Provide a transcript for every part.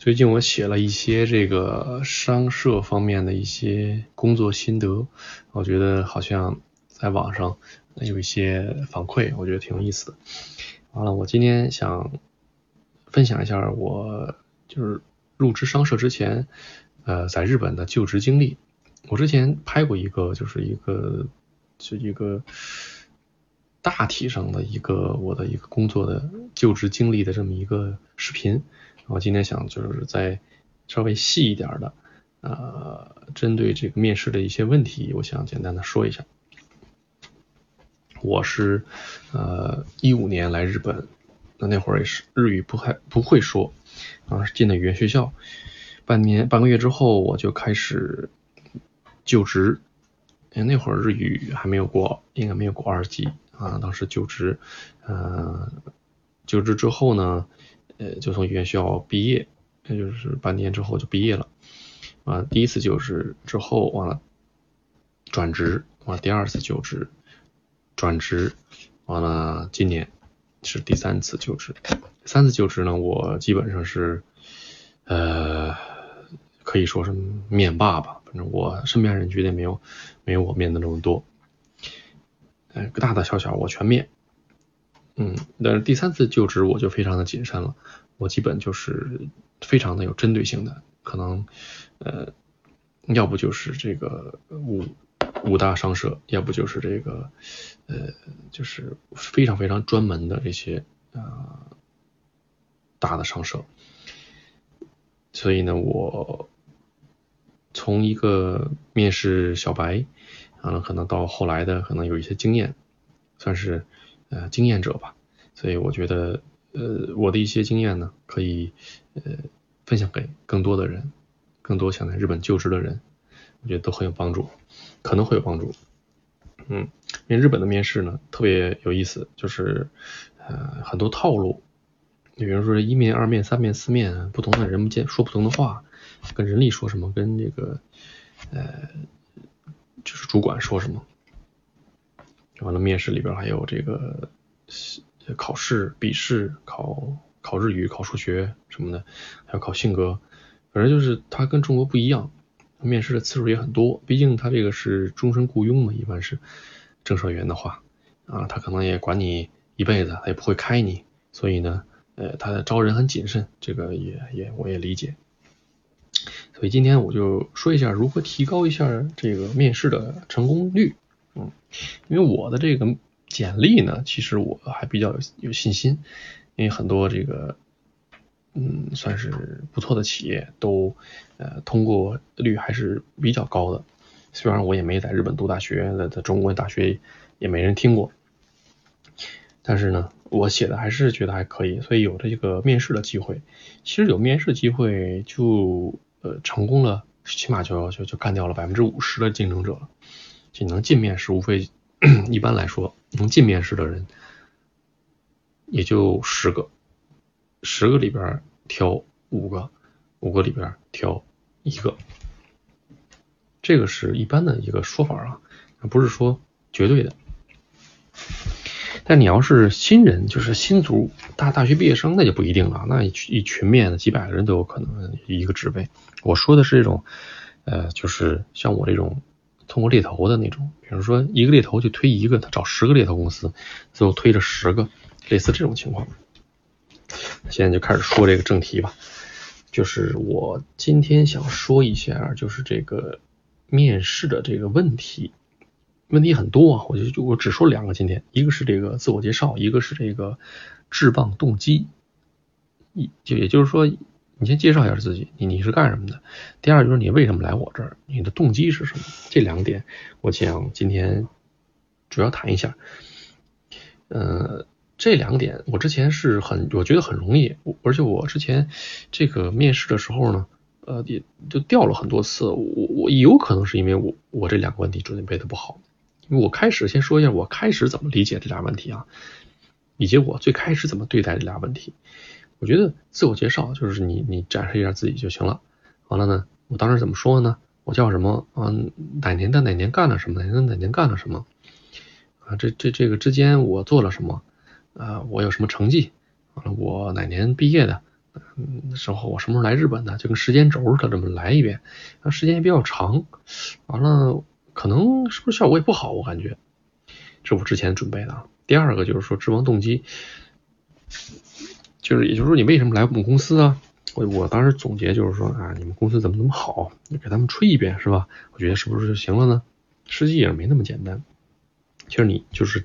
最近我写了一些这个商社方面的一些工作心得，我觉得好像在网上有一些反馈，我觉得挺有意思的。完了，我今天想分享一下我就是入职商社之前，呃，在日本的就职经历。我之前拍过一个，就是一个就一个大体上的一个我的一个工作的就职经历的这么一个视频。我今天想就是再稍微细一点的，呃，针对这个面试的一些问题，我想简单的说一下。我是呃一五年来日本，那那会儿也是日语不还不会说，啊进的语言学校，半年半个月之后我就开始就职，那会儿日语还没有过，应该没有过二级啊，当时就职，呃，就职之后呢。呃，就从语言学校毕业，那就是半年之后就毕业了。啊，第一次就是之后完了转职，完了第二次就职，转职，完了今年是第三次就职。三次就职呢，我基本上是呃可以说是面霸吧，反正我身边人绝对没有没有我面的那么多，呃大大小小我全面。嗯，但是第三次就职我就非常的谨慎了，我基本就是非常的有针对性的，可能呃，要不就是这个五五大商社，要不就是这个呃，就是非常非常专门的这些啊大的商社，所以呢，我从一个面试小白，啊，可能到后来的可能有一些经验，算是。呃，经验者吧，所以我觉得，呃，我的一些经验呢，可以呃分享给更多的人，更多想在日本就职的人，我觉得都很有帮助，可能会有帮助。嗯，因为日本的面试呢特别有意思，就是呃很多套路，比如说一面、二面、三面、四面，不同的人不见说不同的话，跟人力说什么，跟这个呃就是主管说什么。完了，面试里边还有这个考试、笔试，考考日语、考数学什么的，还有考性格，反正就是它跟中国不一样，面试的次数也很多。毕竟他这个是终身雇佣嘛，一般是正社员的话啊，他可能也管你一辈子，他也不会开你，所以呢，呃，他的招人很谨慎，这个也也我也理解。所以今天我就说一下如何提高一下这个面试的成功率。嗯，因为我的这个简历呢，其实我还比较有有信心，因为很多这个嗯算是不错的企业都呃通过率还是比较高的。虽然我也没在日本读大学，在在中国大学也没人听过，但是呢，我写的还是觉得还可以，所以有这个面试的机会。其实有面试机会就呃成功了，起码就就就干掉了百分之五十的竞争者了。就能进面试，无非 一般来说能进面试的人也就十个，十个里边挑五个，五个里边挑一个，这个是一般的一个说法啊，不是说绝对的。但你要是新人，就是新族大大学毕业生，那就不一定了，那一一群面的几百个人都有可能一个职位。我说的是这种，呃，就是像我这种。通过猎头的那种，比如说一个猎头就推一个，他找十个猎头公司，最后推着十个，类似这种情况。现在就开始说这个正题吧，就是我今天想说一下，就是这个面试的这个问题，问题很多啊，我就就我只说两个今天，一个是这个自我介绍，一个是这个制棒动机，一就也就是说。你先介绍一下自己，你你是干什么的？第二就是你为什么来我这儿？你的动机是什么？这两点，我想今天主要谈一下。呃，这两点我之前是很，我觉得很容易，而且我之前这个面试的时候呢，呃，也就掉了很多次。我我有可能是因为我我这两个问题准备的不好。因为我开始先说一下我开始怎么理解这俩问题啊，以及我最开始怎么对待这俩问题。我觉得自我介绍就是你你展示一下自己就行了。完了呢，我当时怎么说呢？我叫什么？嗯，哪年的哪年干了什么？哪年哪年干了什么？啊，这这这个之间我做了什么？啊，我有什么成绩？完了，我哪年毕业的？嗯，时候我什么时候来日本的，就跟时间轴似的这么来一遍，那时间也比较长，完了可能是不是效果也不好，我感觉，这是我之前准备的。第二个就是说志望动机，就是也就是说你为什么来我们公司啊？我我当时总结就是说啊，你们公司怎么那么好，你给他们吹一遍是吧？我觉得是不是就行了呢？实际也没那么简单。其实你就是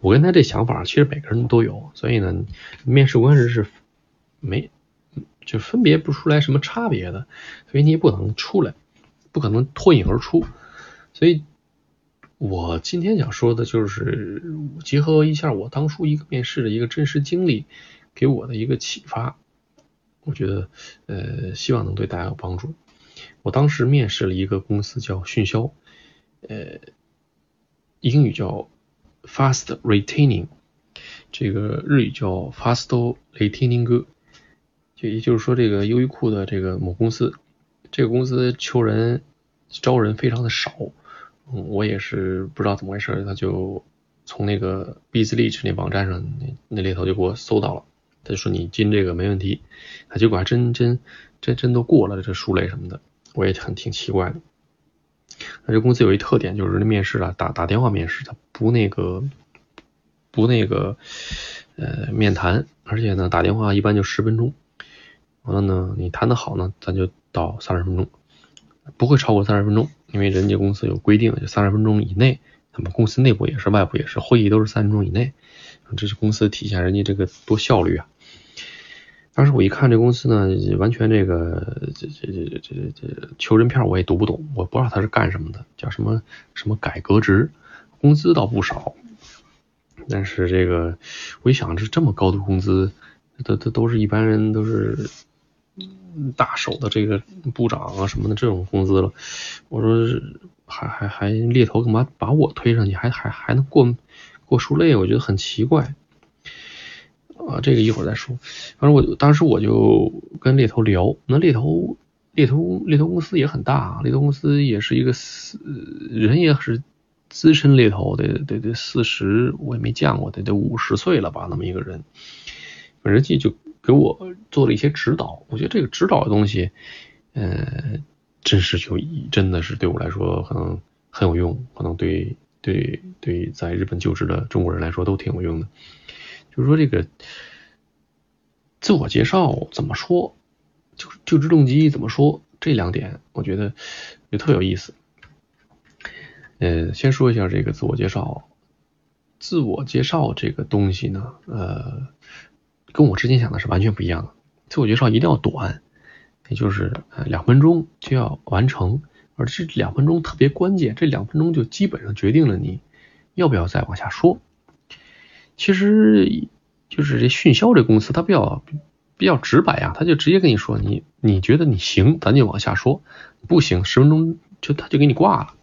我跟他这想法，其实每个人都有，所以呢，面试官人是没就分别不出来什么差别的，所以你也不可能出来，不可能脱颖而出。所以我今天想说的就是结合一下我当初一个面试的一个真实经历，给我的一个启发。我觉得，呃，希望能对大家有帮助。我当时面试了一个公司叫迅销，呃，英语叫 Fast Retaining，这个日语叫 Fast Retaining，就也就是说，这个优衣库的这个某公司，这个公司求人招人非常的少。嗯，我也是不知道怎么回事，他就从那个 Bizlich 那网站上那那里头就给我搜到了。他就说你进这个没问题，他结果还真真真真都过了这书类什么的，我也很挺奇怪的。那这公司有一特点，就是那面试啊打打电话面试，他不那个不那个呃面谈，而且呢打电话一般就十分钟，完了呢你谈的好呢，咱就到三十分钟，不会超过三十分钟，因为人家公司有规定，就三十分钟以内，他们公司内部也是外部也是，会议都是三十分钟以内，这是公司体现人家这个多效率啊。当时我一看这公司呢，完全这个这这这这这求人片我也读不懂，我不知道他是干什么的，叫什么什么改革职，工资倒不少，但是这个我一想，这这么高的工资，都都都是一般人都是大手的这个部长啊什么的这种工资了，我说还还还猎头干嘛把我推上去，还还还能过过数类，我觉得很奇怪。啊，这个一会儿再说。反正我当时我就跟猎头聊，那猎头猎头猎头公司也很大，猎头公司也是一个四人也是资深猎头，得得得四十，我也没见过，得得五十岁了吧，那么一个人，人家就给我做了一些指导。我觉得这个指导的东西，呃，真是就真的是对我来说可能很有用，可能对对对在日本就职的中国人来说都挺有用的。就是说这个自我介绍怎么说，就就职动机怎么说，这两点我觉得也特有意思。呃，先说一下这个自我介绍，自我介绍这个东西呢，呃，跟我之前想的是完全不一样的。自我介绍一定要短，也就是呃两分钟就要完成，而这两分钟特别关键，这两分钟就基本上决定了你要不要再往下说。其实就是这迅销这公司，它比较比较直白啊，他就直接跟你说，你你觉得你行，咱就往下说；不行，十分钟就他就给你挂了。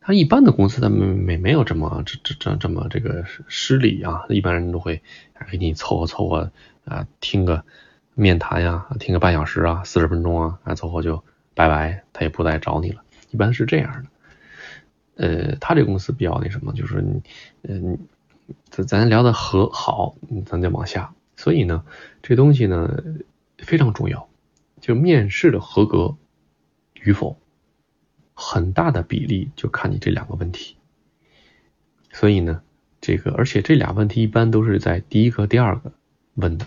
他一般的公司，他没没没有这么这这这这么这个失礼啊，一般人都会给你凑合凑合啊，听个面谈呀，听个半小时啊，四十分钟啊，啊，凑合就拜拜，他也不再找你了，一般是这样的。呃，他这公司比较那什么，就是你嗯。咱咱聊的和好，咱再往下。所以呢，这东西呢非常重要，就面试的合格与否，很大的比例就看你这两个问题。所以呢，这个而且这俩问题一般都是在第一个、第二个问的。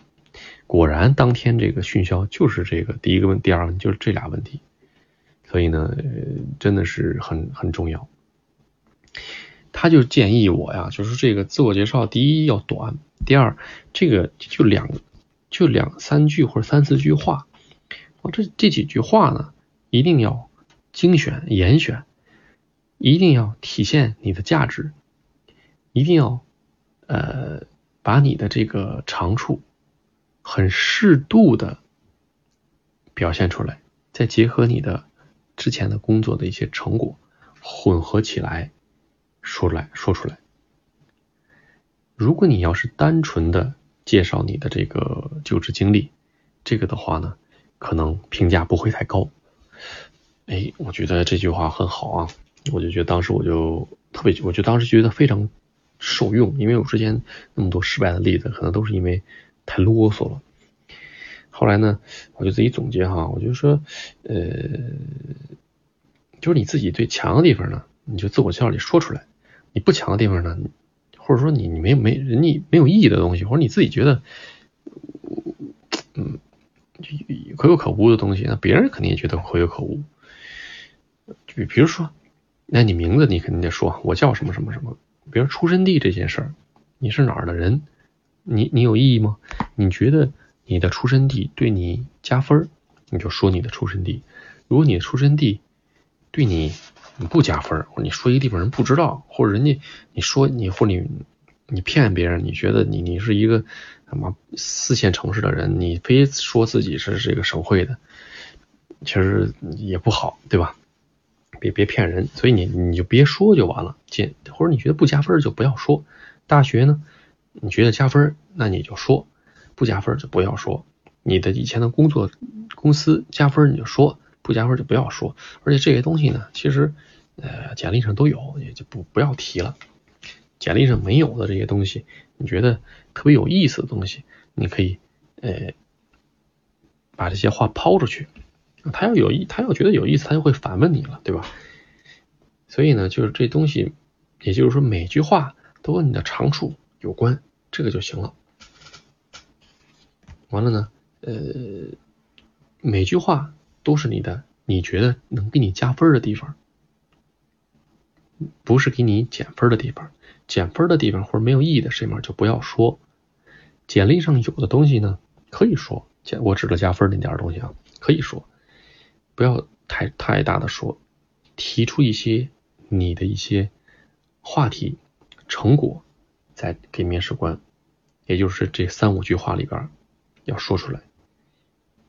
果然，当天这个训销就是这个第一个问，第二个就是这俩问题。所以呢，真的是很很重要。他就建议我呀，就是这个自我介绍，第一要短，第二这个就两就两三句或者三四句话，哦，这这几句话呢，一定要精选严选，一定要体现你的价值，一定要呃把你的这个长处很适度的表现出来，再结合你的之前的工作的一些成果混合起来。说来说出来，如果你要是单纯的介绍你的这个就职经历，这个的话呢，可能评价不会太高。哎，我觉得这句话很好啊，我就觉得当时我就特别，我就当时觉得非常受用，因为我之前那么多失败的例子，可能都是因为太啰嗦了。后来呢，我就自己总结哈，我就说，呃，就是你自己最强的地方呢，你就自我介绍里说出来；你不强的地方呢，或者说你你没没人家没有意义的东西，或者你自己觉得，嗯，可有可无的东西，那别人肯定也觉得可有可无。就比如说，那你名字你肯定得说，我叫什么什么什么。比如出生地这件事儿，你是哪儿的人？你你有意义吗？你觉得你的出生地对你加分，你就说你的出生地。如果你的出生地对你你不加分，或你说一个地方人不知道，或者人家你说你或你你骗别人，你觉得你你是一个什么四线城市的人，你非说自己是这个省会的，其实也不好，对吧？别别骗人，所以你你就别说就完了。减或者你觉得不加分就不要说。大学呢，你觉得加分，那你就说；不加分就不要说。你的以前的工作公司加分你就说，不加分就不要说。而且这些东西呢，其实呃简历上都有，也就不不要提了。简历上没有的这些东西，你觉得特别有意思的东西，你可以呃把这些话抛出去。他要有意，他要觉得有意思，他就会反问你了，对吧？所以呢，就是这东西，也就是说每句话都跟你的长处有关，这个就行了。完了呢，呃，每句话都是你的，你觉得能给你加分的地方，不是给你减分的地方。减分的地方或者没有意义的事情就不要说。简历上有的东西呢，可以说，我指的加分那点东西啊，可以说。不要太太大的说，提出一些你的一些话题、成果，再给面试官，也就是这三五句话里边要说出来。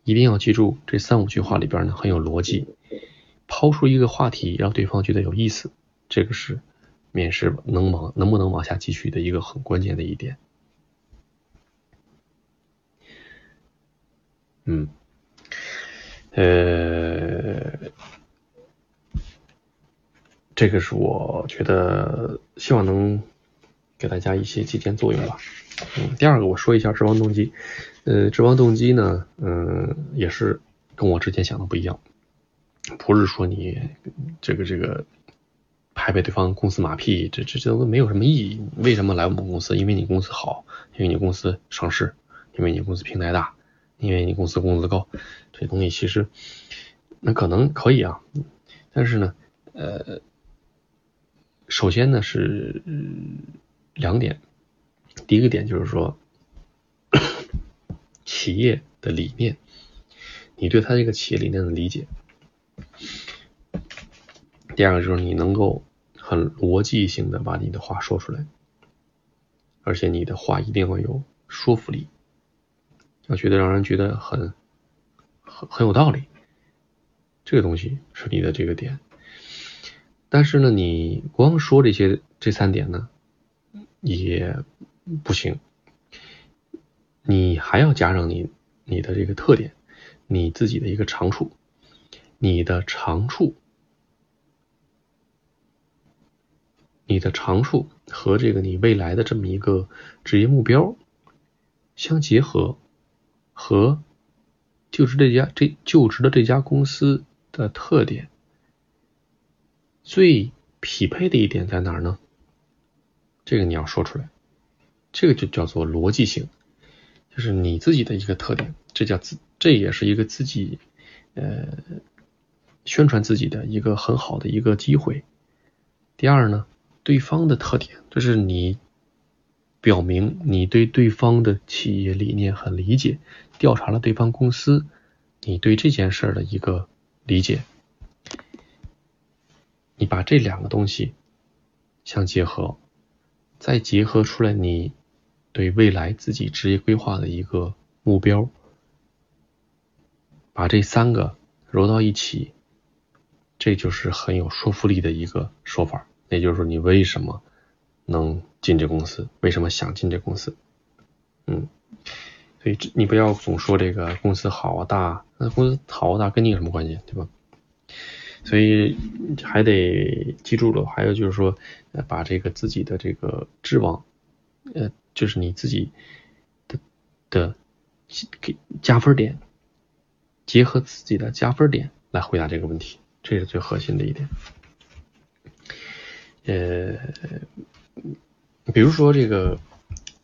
一定要记住，这三五句话里边呢很有逻辑，抛出一个话题让对方觉得有意思，这个是面试能往能不能往下继续的一个很关键的一点。嗯。呃，这个是我觉得希望能给大家一些借鉴作用吧。嗯，第二个我说一下职王动机。呃，职王动机呢，嗯，也是跟我之前想的不一样，不是说你这个这个拍拍对方公司马屁，这这这都没有什么意义。为什么来我们公司？因为你公司好，因为你公司上市，因为你公司平台大。因为你公司工资高，这东西其实那可能可以啊，但是呢，呃，首先呢是两点，第一个点就是说 企业的理念，你对他这个企业理念的理解，第二个就是你能够很逻辑性的把你的话说出来，而且你的话一定要有说服力。要觉得让人觉得很很很有道理，这个东西是你的这个点。但是呢，你光说这些这三点呢也不行，你还要加上你你的这个特点，你自己的一个长处，你的长处，你的长处和这个你未来的这么一个职业目标相结合。和就职这家这就职的这家公司的特点最匹配的一点在哪儿呢？这个你要说出来，这个就叫做逻辑性，就是你自己的一个特点，这叫自这也是一个自己呃宣传自己的一个很好的一个机会。第二呢，对方的特点，这是你。表明你对对方的企业理念很理解，调查了对方公司，你对这件事的一个理解，你把这两个东西相结合，再结合出来你对未来自己职业规划的一个目标，把这三个揉到一起，这就是很有说服力的一个说法。也就是说，你为什么能？进这公司，为什么想进这公司？嗯，所以你不要总说这个公司好大，那公司好大跟你有什么关系，对吧？所以还得记住了，还有就是说，把这个自己的这个志望，呃，就是你自己的的给加分点，结合自己的加分点来回答这个问题，这是最核心的一点。呃，比如说这个，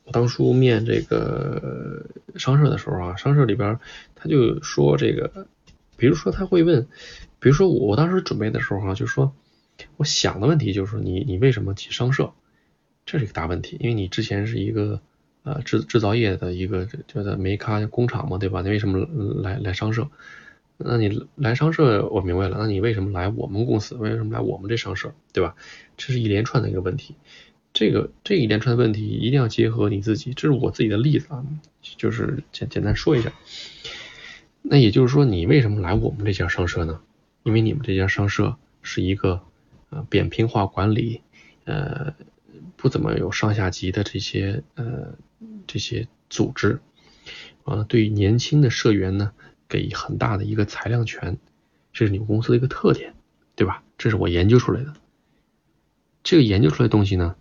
我当初面这个商社的时候啊，商社里边他就说这个，比如说他会问，比如说我当时准备的时候哈，就说我想的问题就是你你为什么去商社？这是一个大问题，因为你之前是一个呃制制造业的一个叫做煤咖工厂嘛，对吧？你为什么来来商社？那你来商社，我明白了。那你为什么来我们公司？为什么来我们这商社？对吧？这是一连串的一个问题。这个这一连串的问题一定要结合你自己，这是我自己的例子啊，就是简简单说一下。那也就是说，你为什么来我们这家商社呢？因为你们这家商社是一个呃扁平化管理呃。不怎么有上下级的这些呃这些组织，完了对年轻的社员呢给很大的一个裁量权，这是你们公司的一个特点，对吧？这是我研究出来的。这个研究出来的东西呢，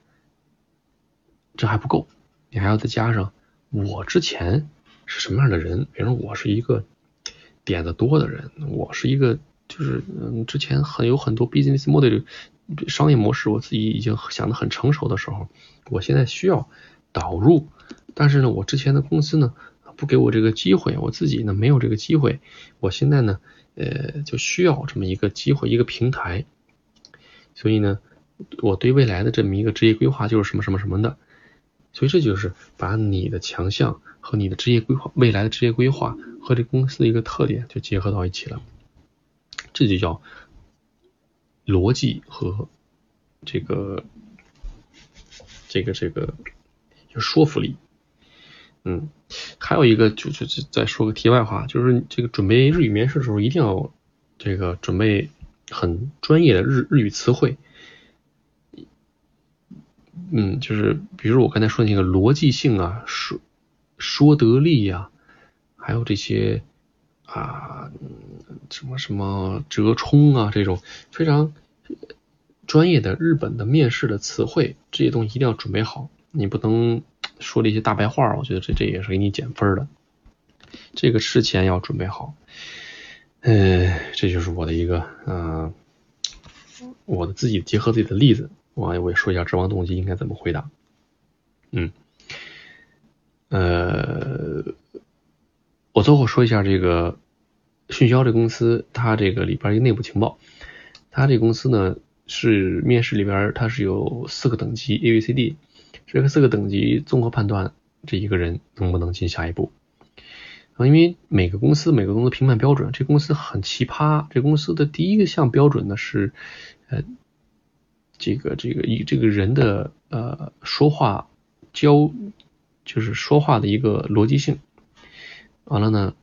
这还不够，你还要再加上我之前是什么样的人，比如我是一个点子多的人，我是一个就是嗯之前很有很多 business model。商业模式我自己已经想得很成熟的时候，我现在需要导入，但是呢，我之前的公司呢不给我这个机会，我自己呢没有这个机会，我现在呢呃就需要这么一个机会，一个平台，所以呢，我对未来的这么一个职业规划就是什么什么什么的，所以这就是把你的强项和你的职业规划，未来的职业规划和这公司的一个特点就结合到一起了，这就叫。逻辑和这个这个这个有说服力，嗯，还有一个就就就再说个题外话，就是这个准备日语面试的时候，一定要这个准备很专业的日日语词汇，嗯，就是比如我刚才说那个逻辑性啊，说说得力呀，还有这些。啊，什么什么折冲啊，这种非常专业的日本的面试的词汇，这些东西一定要准备好。你不能说这些大白话，我觉得这这也是给你减分的。这个事前要准备好。嗯，这就是我的一个嗯，我的自己结合自己的例子，我我也说一下职王动机应该怎么回答。嗯，呃。我最后说一下这个迅销这公司，它这个里边一个内部情报。它这公司呢是面试里边它是有四个等级 A、B、C、D，这个四个等级综合判断这一个人能不能进下一步。啊，因为每个公司每个公司评判标准，这公司很奇葩。这公司的第一个项标准呢是呃这个这个以这个人的呃说话交就是说话的一个逻辑性。完了呢，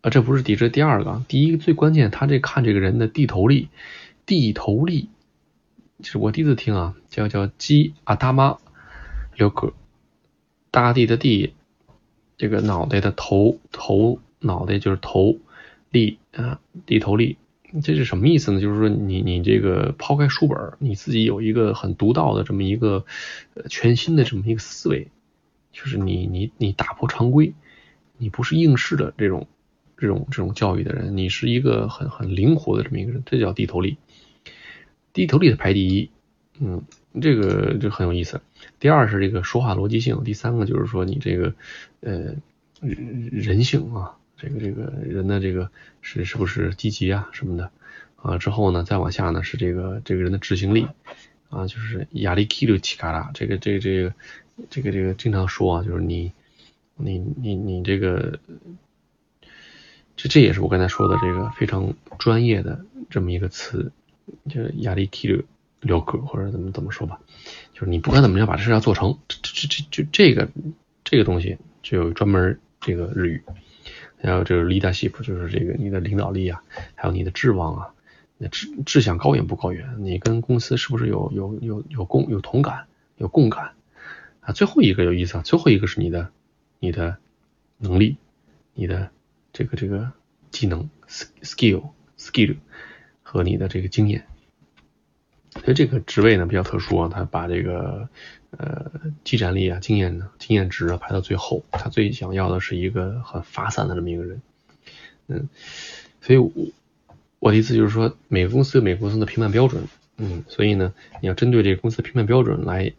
啊，这不是第这第二个，第一个最关键，他这看这个人的地头力，地头力，就是我第一次听啊，叫叫鸡啊大妈刘哥，大地的地，这个脑袋的头头脑袋就是头力啊，地头力，这是什么意思呢？就是说你你这个抛开书本，你自己有一个很独到的这么一个全新的这么一个思维，就是你你你打破常规。你不是应试的这种这种这种教育的人，你是一个很很灵活的这么一个人，这叫低头力。低头力的排第一，嗯，这个就很有意思。第二是这个说话逻辑性，第三个就是说你这个呃人人性啊，这个这个人的这个是是不是积极啊什么的啊。之后呢，再往下呢是这个这个人的执行力啊，就是压力 k i l 起嘎啦，这个这个这个这个这个经常说啊，就是你。你你你这个，这这也是我刚才说的这个非常专业的这么一个词，就是压力体力了格或者怎么怎么说吧，就是你不管怎么样把这事要做成，这这这这这个这个东西就有专门这个日语，还有这个 leadership，就是这个你的领导力啊，还有你的志望啊，那志志向高远不高远，你跟公司是不是有有有有共有同感有共感啊？最后一个有意思啊，最后一个是你的。你的能力，你的这个这个技能，skill skill 和你的这个经验，所以这个职位呢比较特殊啊，他把这个呃技战力啊、经验呢、经验值啊排到最后，他最想要的是一个很发散的这么一个人，嗯，所以我我的意思就是说，每个公司有每个公司的评判标准，嗯，所以呢，你要针对这个公司的评判标准来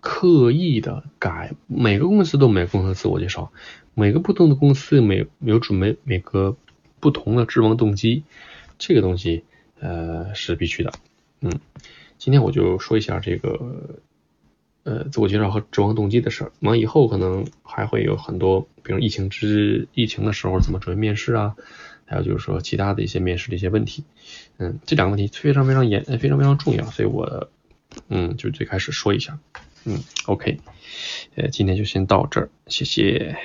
刻意的改，每个公司都每个公司自我介绍，每个不同的公司每有准备每个不同的质问动机，这个东西呃是必须的，嗯。今天我就说一下这个呃自我介绍和指望动机的事儿。完以后可能还会有很多，比如疫情之疫情的时候怎么准备面试啊，还有就是说其他的一些面试的一些问题。嗯，这两个问题非常非常严，非常非常重要，所以我嗯就最开始说一下。嗯，OK，呃，今天就先到这儿，谢谢。